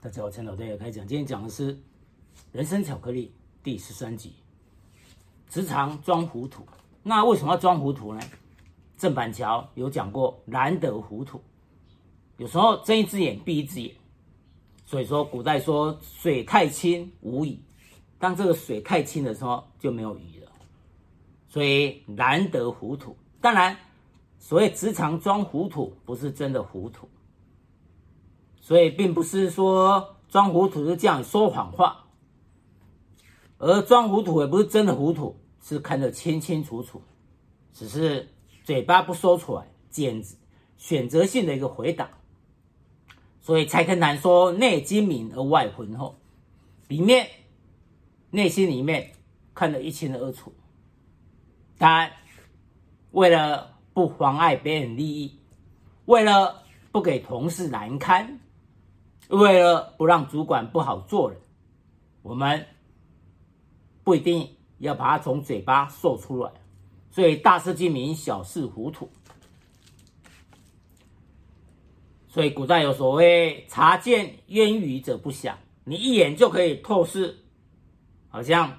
大家好，陈老师也开讲。今天讲的是《人生巧克力》第十三集，职场装糊涂。那为什么要装糊涂呢？郑板桥有讲过，难得糊涂。有时候睁一只眼闭一只眼。所以说，古代说水太清无鱼，当这个水太清的时候，就没有鱼了。所以难得糊涂。当然，所谓职场装糊涂，不是真的糊涂。所以，并不是说装糊涂是这样说谎话，而装糊涂也不是真的糊涂，是看得清清楚楚，只是嘴巴不说出来，简直选择性的一个回答。所以蔡根谭说：“内精明而外浑厚，里面内心里面看得一清二楚。当然，为了不妨碍别人利益，为了不给同事难堪。”为了不让主管不好做人，我们不一定要把它从嘴巴说出来，所以大事精明，小事糊涂。所以古代有所谓“察见渊鱼者不祥”，你一眼就可以透视，好像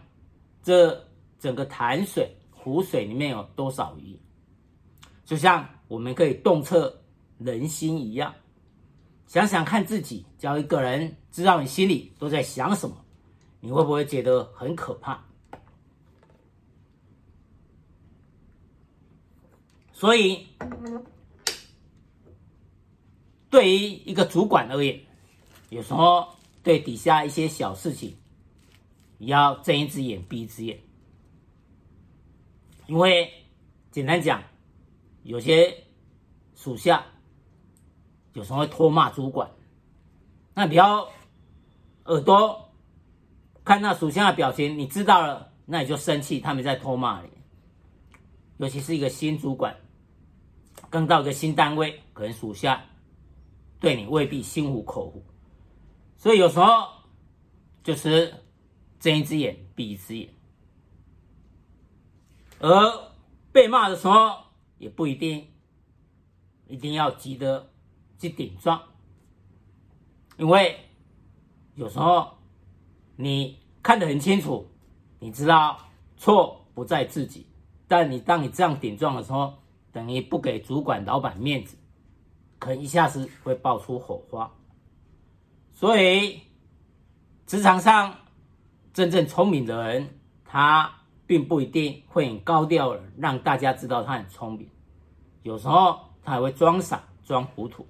这整个潭水、湖水里面有多少鱼，就像我们可以洞彻人心一样。想想看自己，叫一个人知道你心里都在想什么，你会不会觉得很可怕？所以，对于一个主管而言，有时候对底下一些小事情，你要睁一只眼闭一只眼，因为简单讲，有些属下。有时候会拖骂主管，那比较耳朵看那属下的表情，你知道了，那你就生气，他们在拖骂你。尤其是一个新主管，刚到一个新单位，可能属下对你未必心服口服，所以有时候就是睁一只眼闭一只眼，而被骂的时候也不一定一定要急得。去顶撞，因为有时候你看得很清楚，你知道错不在自己，但你当你这样顶撞的时候，等于不给主管、老板面子，可能一下子会爆出火花。所以，职场上真正聪明的人，他并不一定会很高调，让大家知道他很聪明。有时候他还会装傻、装糊涂。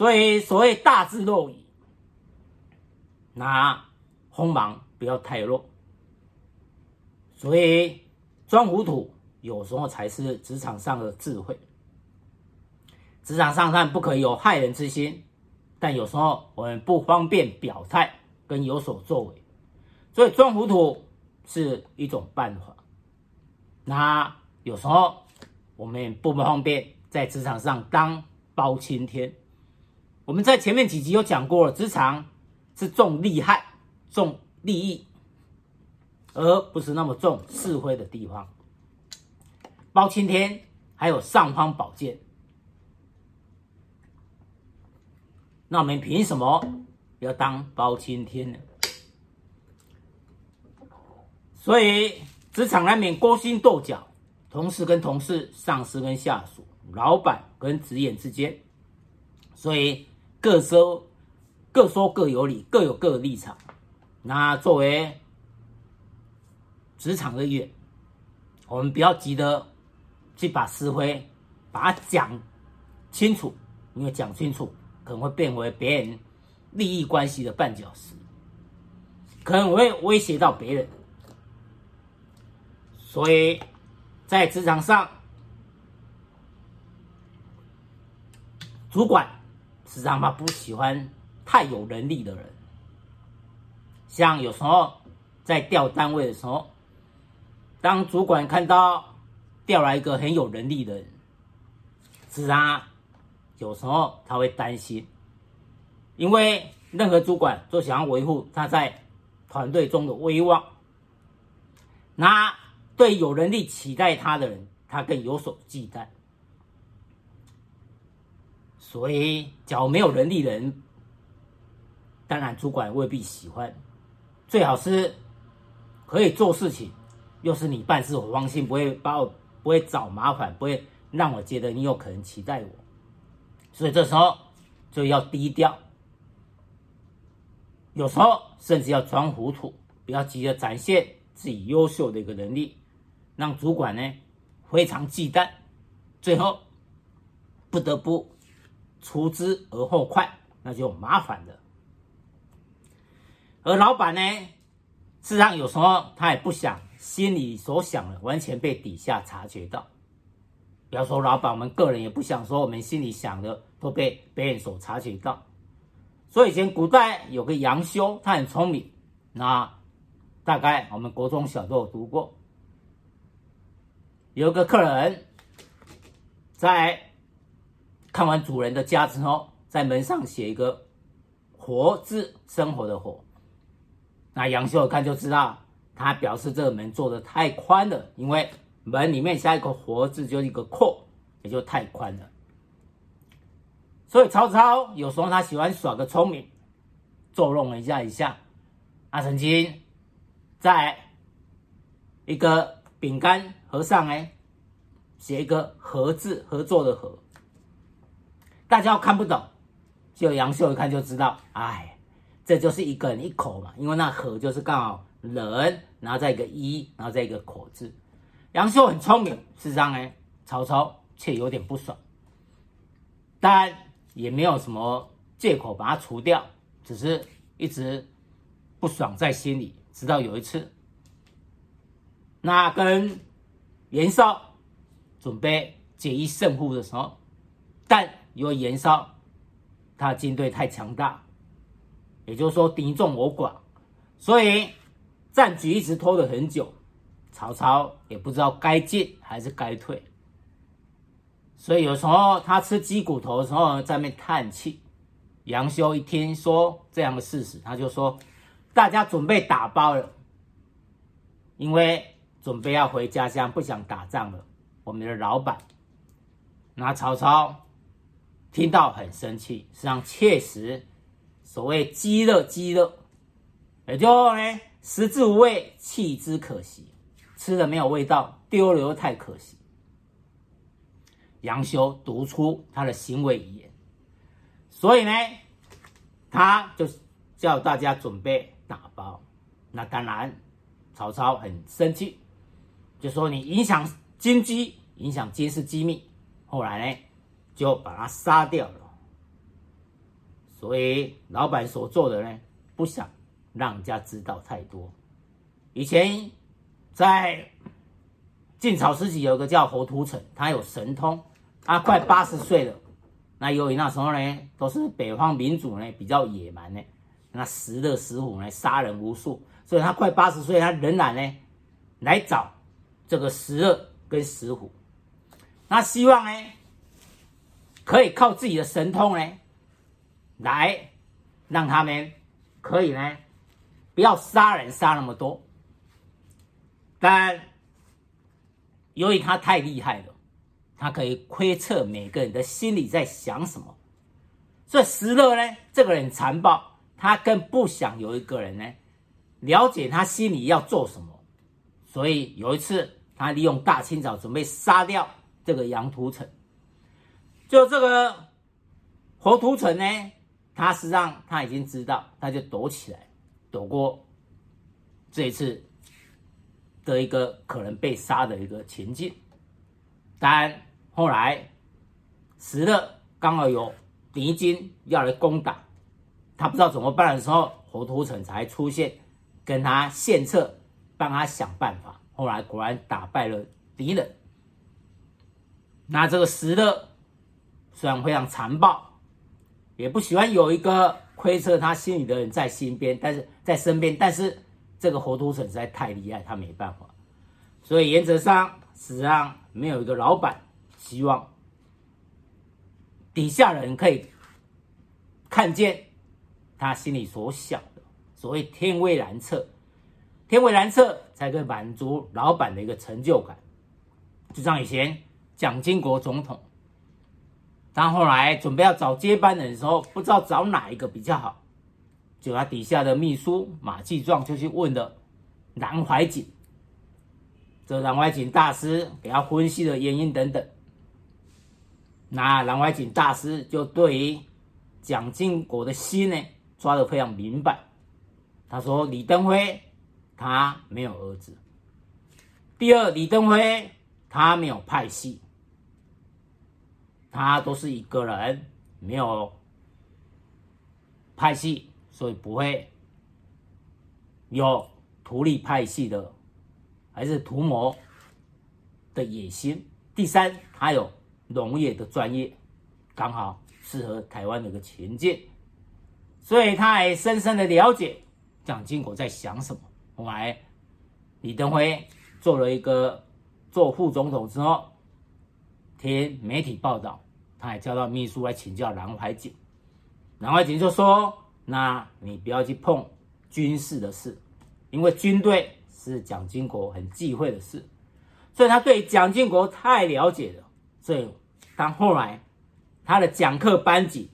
所以，所谓大智若愚，那锋芒不要太弱。所以，装糊涂有时候才是职场上的智慧。职场上当然不可以有害人之心，但有时候我们不方便表态跟有所作为，所以装糊涂是一种办法。那有时候我们也不方便在职场上当包青天。我们在前面几集有讲过了，职场是重利害、重利益，而不是那么重是非的地方。包青天还有尚方宝剑，那我们凭什么要当包青天呢？所以职场难免勾心斗角，同事跟同事、上司跟下属、老板跟职员之间，所以。各说各说各有理，各有各的立场。那作为职场人员，我们不要急着去把是非把它讲清楚，因为讲清楚可能会变为别人利益关系的绊脚石，可能会威胁到别人。所以在职场上，主管。实际上，他不喜欢太有能力的人。像有时候在调单位的时候，当主管看到调来一个很有能力的人，是他有时候他会担心，因为任何主管都想要维护他在团队中的威望。那对有能力取代他的人，他更有所忌惮。所以，假如没有能力的人当然主管未必喜欢。最好是可以做事情，又是你办事我放心，不会把我不会找麻烦，不会让我觉得你有可能期待我。所以这时候就要低调，有时候甚至要装糊涂，不要急着展现自己优秀的一个能力，让主管呢非常忌惮，最后不得不除之而后快，那就麻烦了。而老板呢，事实上有时候他也不想心里所想的完全被底下察觉到。不要说老板，我们个人也不想说我们心里想的都被别人所察觉到。所以以前古代有个杨修，他很聪明，那大概我们国中小都有读过。有个客人在看完主人的家之后，在门上写一个“活”字，生活的“活”。那杨修看就知道，他表示这个门做的太宽了，因为门里面加一个“活”字，就是一个阔，也就太宽了。所以曹操有时候他喜欢耍个聪明，作弄了一下一下。他曾经在一个饼干盒上呢，写一个“合”字，合作的“合”，大家看不懂，就杨修一看就知道，哎。这就是一个人一口嘛，因为那“河”就是刚好人，然后再一个一，然后再一个口字。杨修很聪明，事实上呢，曹操却有点不爽，但也没有什么借口把他除掉，只是一直不爽在心里。直到有一次，那跟袁绍准备决一胜负的时候，但因为袁绍他军队太强大。也就是说，敌众我寡，所以战局一直拖了很久，曹操也不知道该进还是该退。所以有时候他吃鸡骨头的时候，在那边叹气。杨修一听说这样的事实，他就说：“大家准备打包了，因为准备要回家乡，不想打仗了。”我们的老板，那曹操听到很生气，实际上确实。所谓饥乐，饥乐，也就呢，食之无味，弃之可惜，吃了没有味道，丢了又太可惜。杨修读出他的行为语言，所以呢，他就叫大家准备打包。那当然，曹操很生气，就说你影响军机，影响军事机密。后来呢，就把他杀掉了。所以老板所做的呢，不想让人家知道太多。以前在晋朝时期，有个叫侯屠城，他有神通，他快八十岁了。那由于那时候呢，都是北方民族呢比较野蛮呢，那食乐食虎呢，杀人无数，所以他快八十岁，他仍然呢来找这个食乐跟食虎。那希望呢，可以靠自己的神通呢。来，让他们可以呢，不要杀人杀那么多。但由于他太厉害了，他可以窥测每个人的心里在想什么。所以石勒呢，这个人残暴，他更不想有一个人呢了解他心里要做什么。所以有一次，他利用大清早准备杀掉这个杨屠城，就这个侯屠城呢。他实际上他已经知道，他就躲起来，躲过这一次的一个可能被杀的一个情境。但后来石勒刚好有敌军要来攻打，他不知道怎么办的时候，侯屠城才出现，跟他献策，帮他想办法。后来果然打败了敌人。那这个石勒虽然非常残暴。也不喜欢有一个窥测他心里的人在身边，但是在身边，但是这个侯屠城实在太厉害，他没办法。所以原则上，实际上没有一个老板希望底下人可以看见他心里所想的。所谓天威难测，天威难测才可以满足老板的一个成就感。就像以前蒋经国总统。当后来准备要找接班人的时候，不知道找哪一个比较好，就他底下的秘书马继壮就去问了南怀瑾，这南怀瑾大师给他分析的原因等等。那南怀瑾大师就对于蒋经国的心呢抓得非常明白。他说李登辉他没有儿子。第二，李登辉他没有派系，他都是一个人，没有派系，所以不会有图利派系的，还是图谋的野心。第三，他有。农业的专业刚好适合台湾的一个情境，所以他还深深的了解蒋经国在想什么。后来李登辉做了一个做副总统之后，听媒体报道，他还叫到秘书来请教南怀瑾。南怀瑾就说：“那你不要去碰军事的事，因为军队是蒋经国很忌讳的事。”所以他对蒋经国太了解了，所以。当后来，他的讲课班级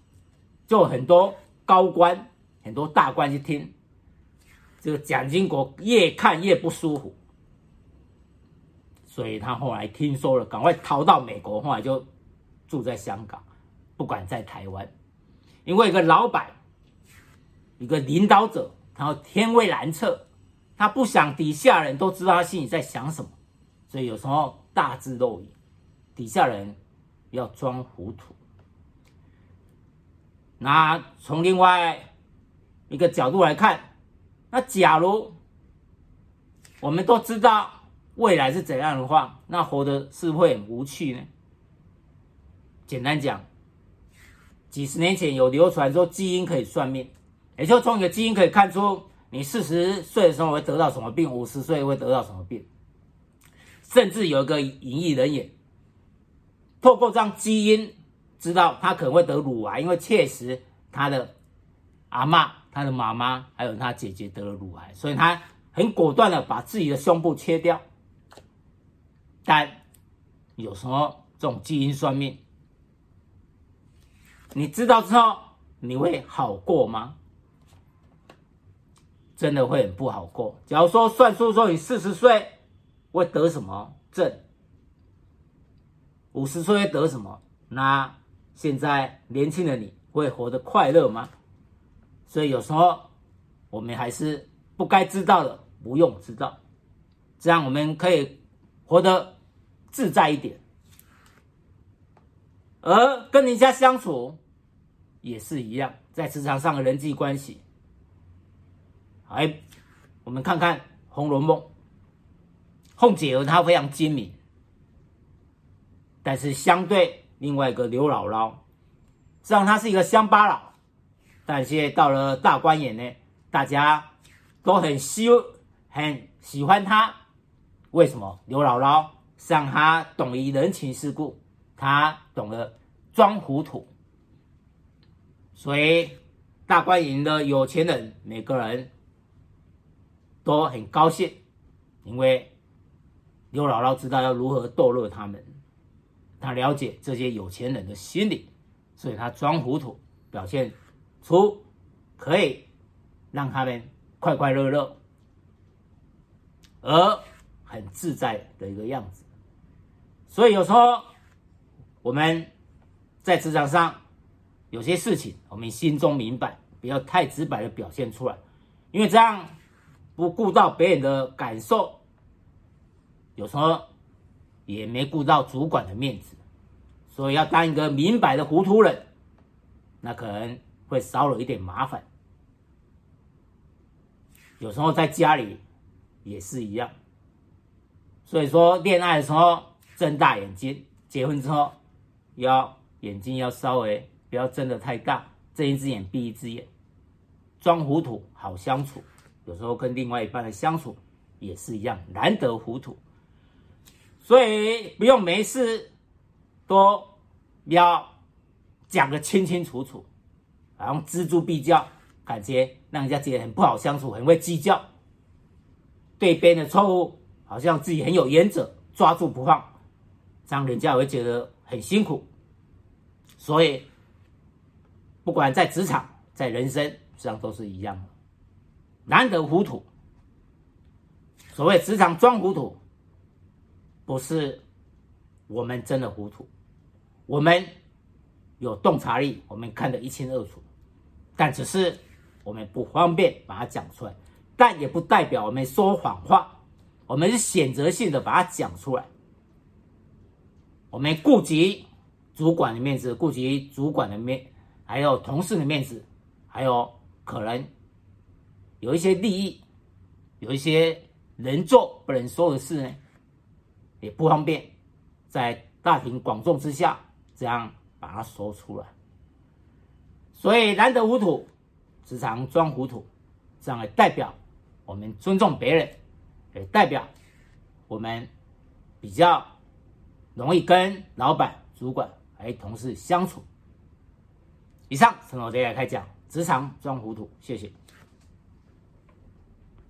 就很多高官、很多大官去听，这个蒋经国越看越不舒服，所以他后来听说了，赶快逃到美国，后来就住在香港，不管在台湾，因为一个老板、一个领导者，然后天威难测，他不想底下人都知道他心里在想什么，所以有时候大智若愚，底下人。要装糊涂。那从另外一个角度来看，那假如我们都知道未来是怎样的话，那活的是会很无趣呢？简单讲，几十年前有流传说基因可以算命，也就从你的基因可以看出你四十岁的时候会得到什么病，五十岁会得到什么病，甚至有一个演艺人也。透过这样基因，知道他可能会得乳癌，因为确实他的阿嬷、他的妈妈还有他姐姐得了乳癌，所以他很果断的把自己的胸部切掉。但有时候这种基因算命，你知道之后你会好过吗？真的会很不好过。假如说算出说你四十岁会得什么症？五十岁会得什么？那现在年轻的你会活得快乐吗？所以有时候我们还是不该知道的不用知道，这样我们可以活得自在一点。而跟人家相处也是一样，在职场上的人际关系，哎，我们看看《红楼梦》，凤姐儿她非常精明。但是相对另外一个刘姥姥，实际上她是一个乡巴佬，但现在到了大观园呢，大家都很喜很喜欢她。为什么？刘姥姥让他懂于人情世故，他懂得装糊涂，所以大观园的有钱人每个人都很高兴，因为刘姥姥知道要如何逗乐他们。他了解这些有钱人的心理，所以他装糊涂，表现出可以让他们快快乐乐，而很自在的一个样子。所以有时候我们在职场上有些事情，我们心中明白，不要太直白的表现出来，因为这样不顾到别人的感受，有时候。也没顾到主管的面子，所以要当一个明白的糊涂人，那可能会少了一点麻烦。有时候在家里也是一样，所以说恋爱的时候睁大眼睛，结婚之后要眼睛要稍微不要睁得太大，睁一只眼闭一只眼，装糊涂好相处。有时候跟另外一半的相处也是一样，难得糊涂。所以不用没事都要讲得清清楚楚，好像锱铢必较，感觉让人家觉得很不好相处，很会计较，对别人的错误好像自己很有原则，抓住不放，这样人家会觉得很辛苦。所以不管在职场、在人生，实际上都是一样的，难得糊涂。所谓职场装糊涂，不是我们真的糊涂，我们有洞察力，我们看得一清二楚，但只是我们不方便把它讲出来，但也不代表我们说谎话，我们是选择性的把它讲出来，我们顾及主管的面子，顾及主管的面，还有同事的面子，还有可能有一些利益，有一些。能做不能说的事呢，也不方便在大庭广众之下这样把它说出来。所以难得糊涂，时常装糊涂，这样也代表我们尊重别人，也代表我们比较容易跟老板、主管还有同事相处。以上，陈老师来开讲，职场装糊涂，谢谢。